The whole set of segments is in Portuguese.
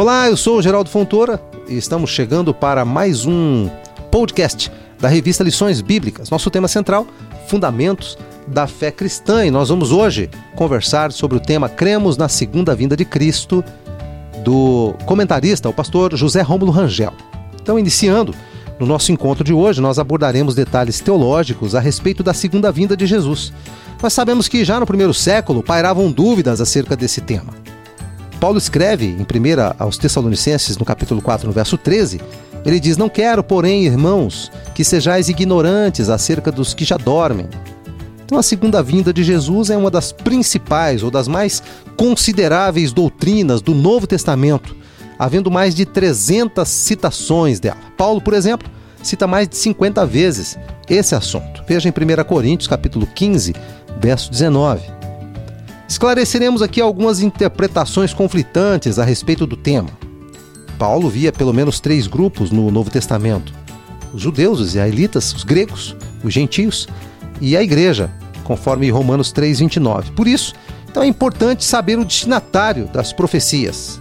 Olá, eu sou o Geraldo Fontoura e estamos chegando para mais um podcast da revista Lições Bíblicas. Nosso tema central, Fundamentos da Fé Cristã. E nós vamos hoje conversar sobre o tema Cremos na Segunda Vinda de Cristo, do comentarista, o pastor José Rômulo Rangel. Então, iniciando, no nosso encontro de hoje, nós abordaremos detalhes teológicos a respeito da segunda vinda de Jesus. Nós sabemos que já no primeiro século pairavam dúvidas acerca desse tema. Paulo escreve em 1 aos Tessalonicenses, no capítulo 4, no verso 13, ele diz: Não quero, porém, irmãos, que sejais ignorantes acerca dos que já dormem. Então, a segunda vinda de Jesus é uma das principais ou das mais consideráveis doutrinas do Novo Testamento, havendo mais de 300 citações dela. Paulo, por exemplo, cita mais de 50 vezes esse assunto. Veja em 1 Coríntios, capítulo 15, verso 19. Esclareceremos aqui algumas interpretações conflitantes a respeito do tema. Paulo via pelo menos três grupos no Novo Testamento: os judeus, os israelitas, os gregos, os gentios e a igreja, conforme Romanos 3:29. Por isso, então é importante saber o destinatário das profecias.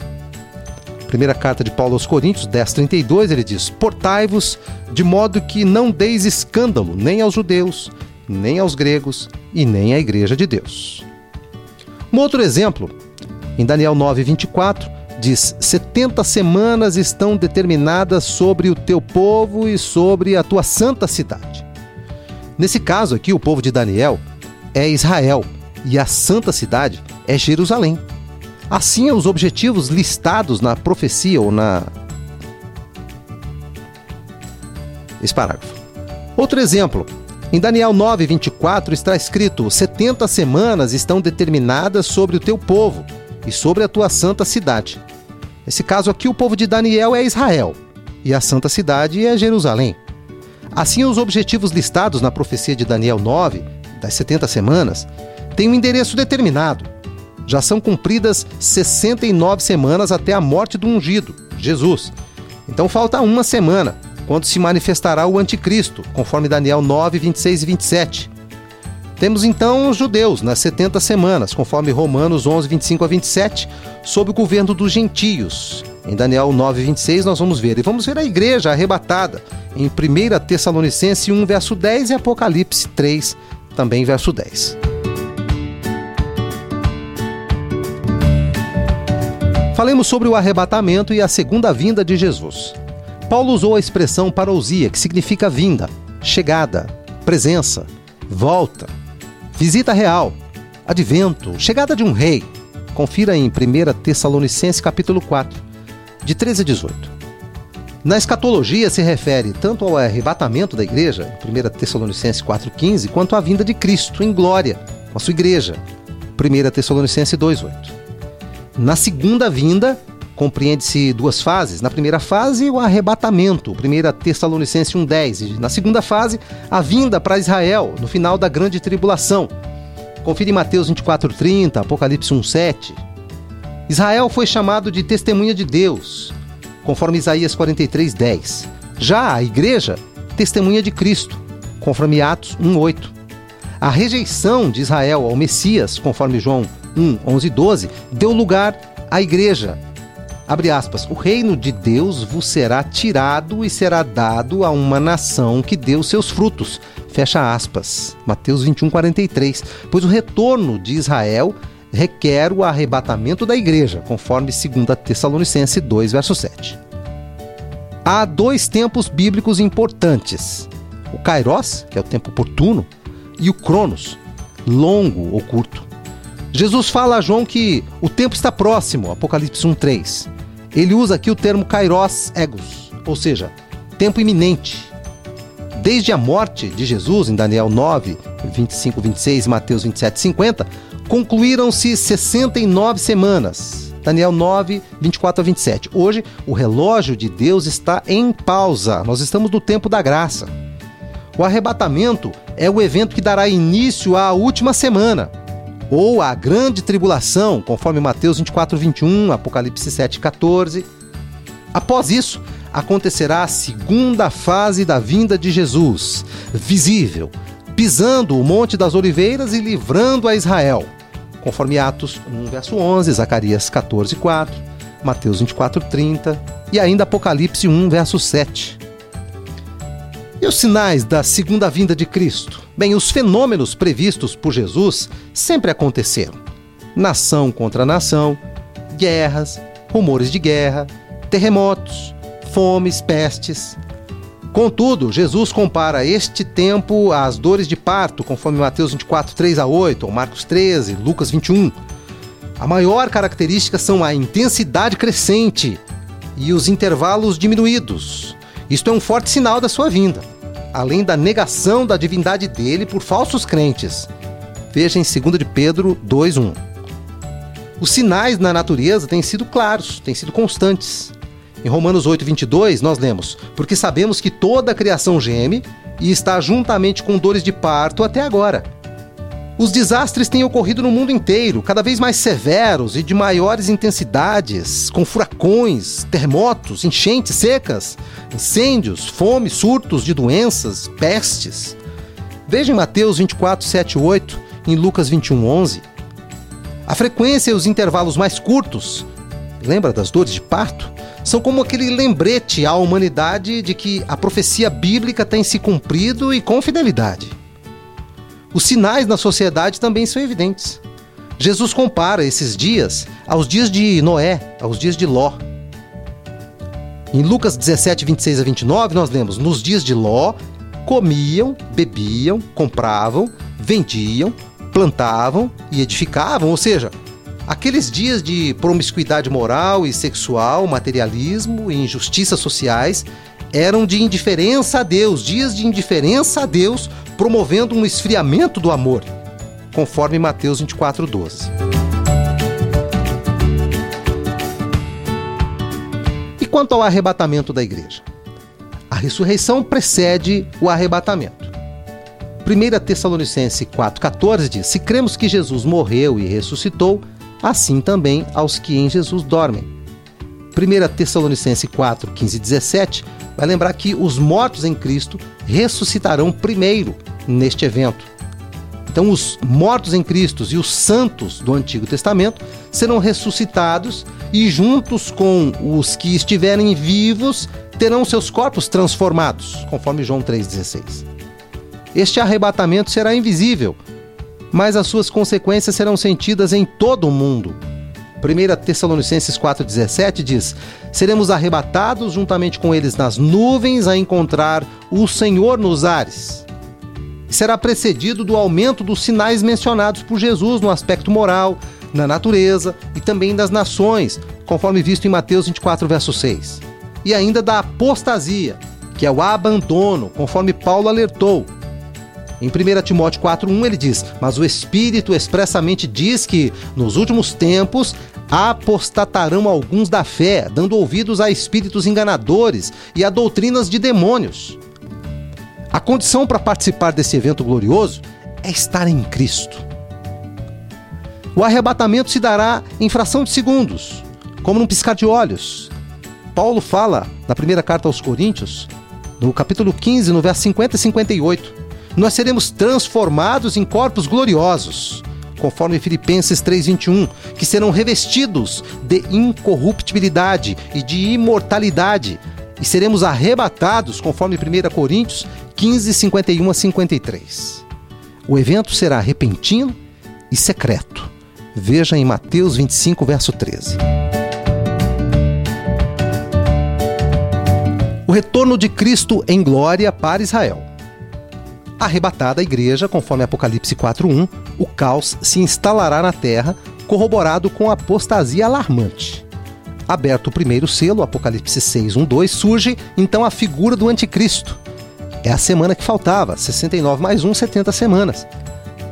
Primeira carta de Paulo aos Coríntios 10:32, ele diz: "Portai-vos de modo que não deis escândalo nem aos judeus, nem aos gregos e nem à igreja de Deus." Um outro exemplo, em Daniel 9, 24, diz: 70 semanas estão determinadas sobre o teu povo e sobre a tua santa cidade. Nesse caso aqui, o povo de Daniel é Israel e a santa cidade é Jerusalém. Assim, os objetivos listados na profecia ou na. Esse parágrafo. Outro exemplo, em Daniel 9, 24 está escrito: 70 semanas estão determinadas sobre o teu povo e sobre a tua santa cidade. Nesse caso aqui, o povo de Daniel é Israel e a santa cidade é Jerusalém. Assim, os objetivos listados na profecia de Daniel 9, das 70 semanas, têm um endereço determinado. Já são cumpridas 69 semanas até a morte do ungido, Jesus. Então falta uma semana quando se manifestará o anticristo, conforme Daniel 9, 26 e 27. Temos então os judeus nas 70 semanas, conforme Romanos 11, 25 a 27, sob o governo dos gentios. Em Daniel 9, 26 nós vamos ver. E vamos ver a igreja arrebatada em 1 Tessalonicense 1, verso 10 e Apocalipse 3, também verso 10. Falemos sobre o arrebatamento e a segunda vinda de Jesus. Paulo usou a expressão parousia, que significa vinda, chegada, presença, volta, visita real, advento, chegada de um rei. Confira em 1 Tessalonicenses capítulo 4, de 13 a 18. Na escatologia se refere tanto ao arrebatamento da igreja, 1 Tessalonicenses 4,15, quanto à vinda de Cristo em glória, com a sua igreja, 1 Tessalonicenses 2,8. Na segunda vinda, compreende-se duas fases. Na primeira fase, o arrebatamento, 1 Tessalonicenses 1,10. Na segunda fase, a vinda para Israel, no final da grande tribulação. Confira em Mateus 24,30, Apocalipse 1,7. Israel foi chamado de testemunha de Deus, conforme Isaías 43,10. Já a igreja, testemunha de Cristo, conforme Atos 1,8. A rejeição de Israel ao Messias, conforme João 1, 11 e 12, deu lugar à igreja, Abre aspas, o reino de Deus vos será tirado e será dado a uma nação que deu seus frutos. Fecha aspas. Mateus 21, 43. Pois o retorno de Israel requer o arrebatamento da igreja, conforme 2 Tessalonicense 2, verso 7. Há dois tempos bíblicos importantes: o Kairos, que é o tempo oportuno, e o Cronos, longo ou curto. Jesus fala a João que o tempo está próximo, Apocalipse 1:3. Ele usa aqui o termo kairos egos, ou seja, tempo iminente. Desde a morte de Jesus, em Daniel 9, 25, 26 e Mateus 27, 50, concluíram-se 69 semanas. Daniel 9, 24 a 27. Hoje, o relógio de Deus está em pausa. Nós estamos no tempo da graça. O arrebatamento é o evento que dará início à última semana, ou a grande tribulação, conforme Mateus 24, 21, Apocalipse 7, 14. Após isso, acontecerá a segunda fase da vinda de Jesus, visível, pisando o Monte das Oliveiras e livrando a Israel, conforme Atos 1, verso 11, Zacarias 14, 4, Mateus 24, 30 e ainda Apocalipse 1, verso 7. E os sinais da segunda vinda de Cristo? Bem, os fenômenos previstos por Jesus sempre aconteceram: nação contra nação, guerras, rumores de guerra, terremotos, fomes, pestes. Contudo, Jesus compara este tempo às dores de parto, conforme Mateus 24, 3 a 8, ou Marcos 13, Lucas 21. A maior característica são a intensidade crescente e os intervalos diminuídos. Isto é um forte sinal da sua vinda, além da negação da divindade dele por falsos crentes. Veja em 2 de Pedro 2:1. Os sinais na natureza têm sido claros, têm sido constantes. Em Romanos 8:22 nós lemos: "Porque sabemos que toda a criação geme e está juntamente com dores de parto até agora." Os desastres têm ocorrido no mundo inteiro, cada vez mais severos e de maiores intensidades, com furacões, terremotos, enchentes secas, incêndios, fome, surtos de doenças, pestes. Veja em Mateus 24, 7 e 8, em Lucas 21, 11. A frequência e os intervalos mais curtos, lembra das dores de parto? São como aquele lembrete à humanidade de que a profecia bíblica tem se cumprido e com fidelidade. Os sinais na sociedade também são evidentes. Jesus compara esses dias aos dias de Noé, aos dias de Ló. Em Lucas 17, 26 a 29, nós lemos: Nos dias de Ló, comiam, bebiam, compravam, vendiam, plantavam e edificavam, ou seja, aqueles dias de promiscuidade moral e sexual, materialismo e injustiças sociais eram de indiferença a Deus, dias de indiferença a Deus, promovendo um esfriamento do amor, conforme Mateus 24:12. E quanto ao arrebatamento da igreja? A ressurreição precede o arrebatamento. 1 Tessalonicense 4,14 diz: Se cremos que Jesus morreu e ressuscitou, assim também aos que em Jesus dormem. 1 Tessalonicense 4, 15 e 17 vai lembrar que os mortos em Cristo ressuscitarão primeiro neste evento. Então, os mortos em Cristo e os santos do Antigo Testamento serão ressuscitados e, juntos com os que estiverem vivos, terão seus corpos transformados, conforme João 3,16. Este arrebatamento será invisível, mas as suas consequências serão sentidas em todo o mundo 1 Tessalonicenses 4,17 diz: Seremos arrebatados juntamente com eles nas nuvens a encontrar o Senhor nos ares. será precedido do aumento dos sinais mencionados por Jesus no aspecto moral, na natureza e também das nações, conforme visto em Mateus 24, verso 6. E ainda da apostasia, que é o abandono, conforme Paulo alertou, em 1 Timóteo 4,1 ele diz: Mas o Espírito expressamente diz que, nos últimos tempos, apostatarão alguns da fé, dando ouvidos a espíritos enganadores e a doutrinas de demônios. A condição para participar desse evento glorioso é estar em Cristo. O arrebatamento se dará em fração de segundos, como num piscar de olhos. Paulo fala na primeira carta aos Coríntios, no capítulo 15, no verso 50 e 58 nós seremos transformados em corpos gloriosos, conforme Filipenses 3:21, que serão revestidos de incorruptibilidade e de imortalidade, e seremos arrebatados, conforme 1 Coríntios 15:51 a 53. O evento será repentino e secreto. Veja em Mateus 25, verso 13. O retorno de Cristo em glória para Israel. Arrebatada a igreja, conforme Apocalipse 4:1, o caos se instalará na terra, corroborado com apostasia alarmante. Aberto o primeiro selo, Apocalipse 6:1-2, surge então a figura do anticristo. É a semana que faltava, 69 mais 1, 70 semanas.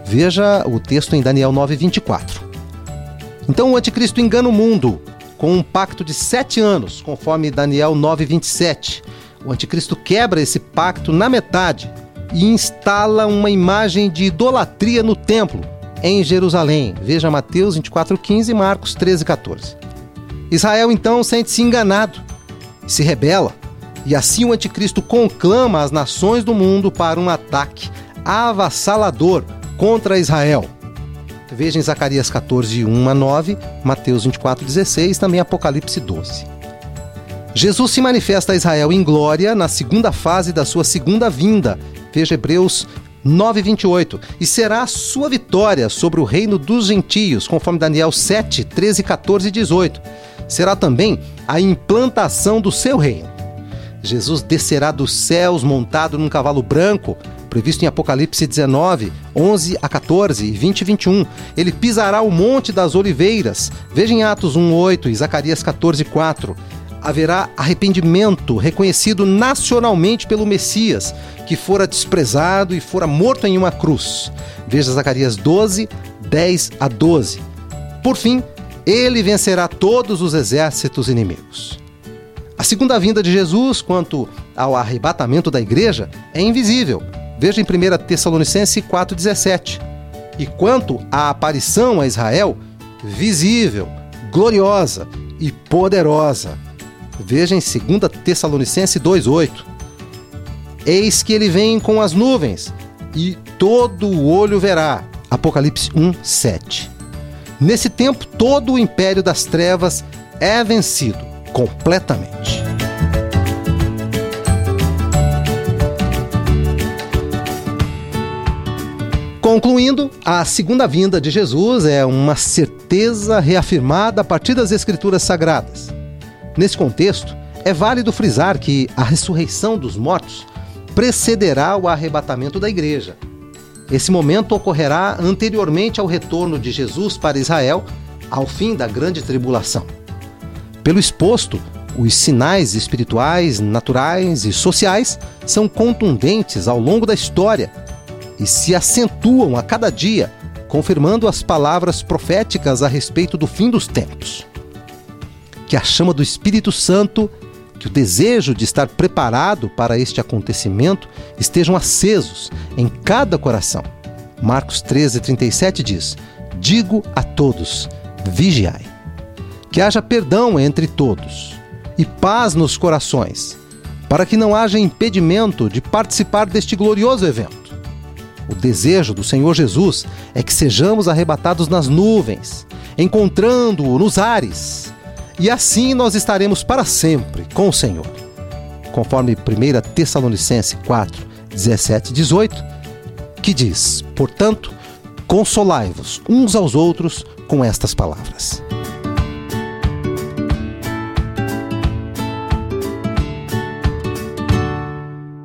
Veja o texto em Daniel 9:24. Então o anticristo engana o mundo com um pacto de sete anos, conforme Daniel 9:27. O anticristo quebra esse pacto na metade, e instala uma imagem de idolatria no templo em Jerusalém. Veja Mateus 24:15 e Marcos 13:14. Israel então sente-se enganado, se rebela, e assim o anticristo conclama as nações do mundo para um ataque avassalador contra Israel. Veja em Zacarias 14, 1 a 9, Mateus 24, 16, também Apocalipse 12. Jesus se manifesta a Israel em glória na segunda fase da sua segunda vinda. Veja Hebreus 9:28 e será a sua vitória sobre o reino dos gentios, conforme Daniel 7, 13, 14 e 18. Será também a implantação do seu reino. Jesus descerá dos céus montado num cavalo branco, previsto em Apocalipse 19, 11 a 14 e 20 e 21. Ele pisará o Monte das Oliveiras. Veja em Atos 1, 8 e Zacarias 14, 4 haverá arrependimento reconhecido nacionalmente pelo Messias, que fora desprezado e fora morto em uma cruz. Veja Zacarias 12, 10 a 12. Por fim, ele vencerá todos os exércitos inimigos. A segunda vinda de Jesus, quanto ao arrebatamento da igreja, é invisível. Veja em 1 Tessalonicenses 4,17. E quanto à aparição a Israel, visível, gloriosa e poderosa. Veja em 2 Tessalonicense 2,8. Eis que ele vem com as nuvens, e todo o olho verá. Apocalipse 1, 7. Nesse tempo, todo o império das trevas é vencido completamente. Concluindo, a segunda vinda de Jesus é uma certeza reafirmada a partir das Escrituras Sagradas. Nesse contexto, é válido frisar que a ressurreição dos mortos precederá o arrebatamento da igreja. Esse momento ocorrerá anteriormente ao retorno de Jesus para Israel, ao fim da grande tribulação. Pelo exposto, os sinais espirituais, naturais e sociais são contundentes ao longo da história e se acentuam a cada dia, confirmando as palavras proféticas a respeito do fim dos tempos que a chama do Espírito Santo, que o desejo de estar preparado para este acontecimento estejam acesos em cada coração. Marcos 13, 37 diz: Digo a todos, vigiai. Que haja perdão entre todos e paz nos corações, para que não haja impedimento de participar deste glorioso evento. O desejo do Senhor Jesus é que sejamos arrebatados nas nuvens, encontrando-o nos ares, e assim nós estaremos para sempre com o Senhor. Conforme 1 Tessalonicense 4, 17 e 18, que diz: Portanto, consolai-vos uns aos outros com estas palavras.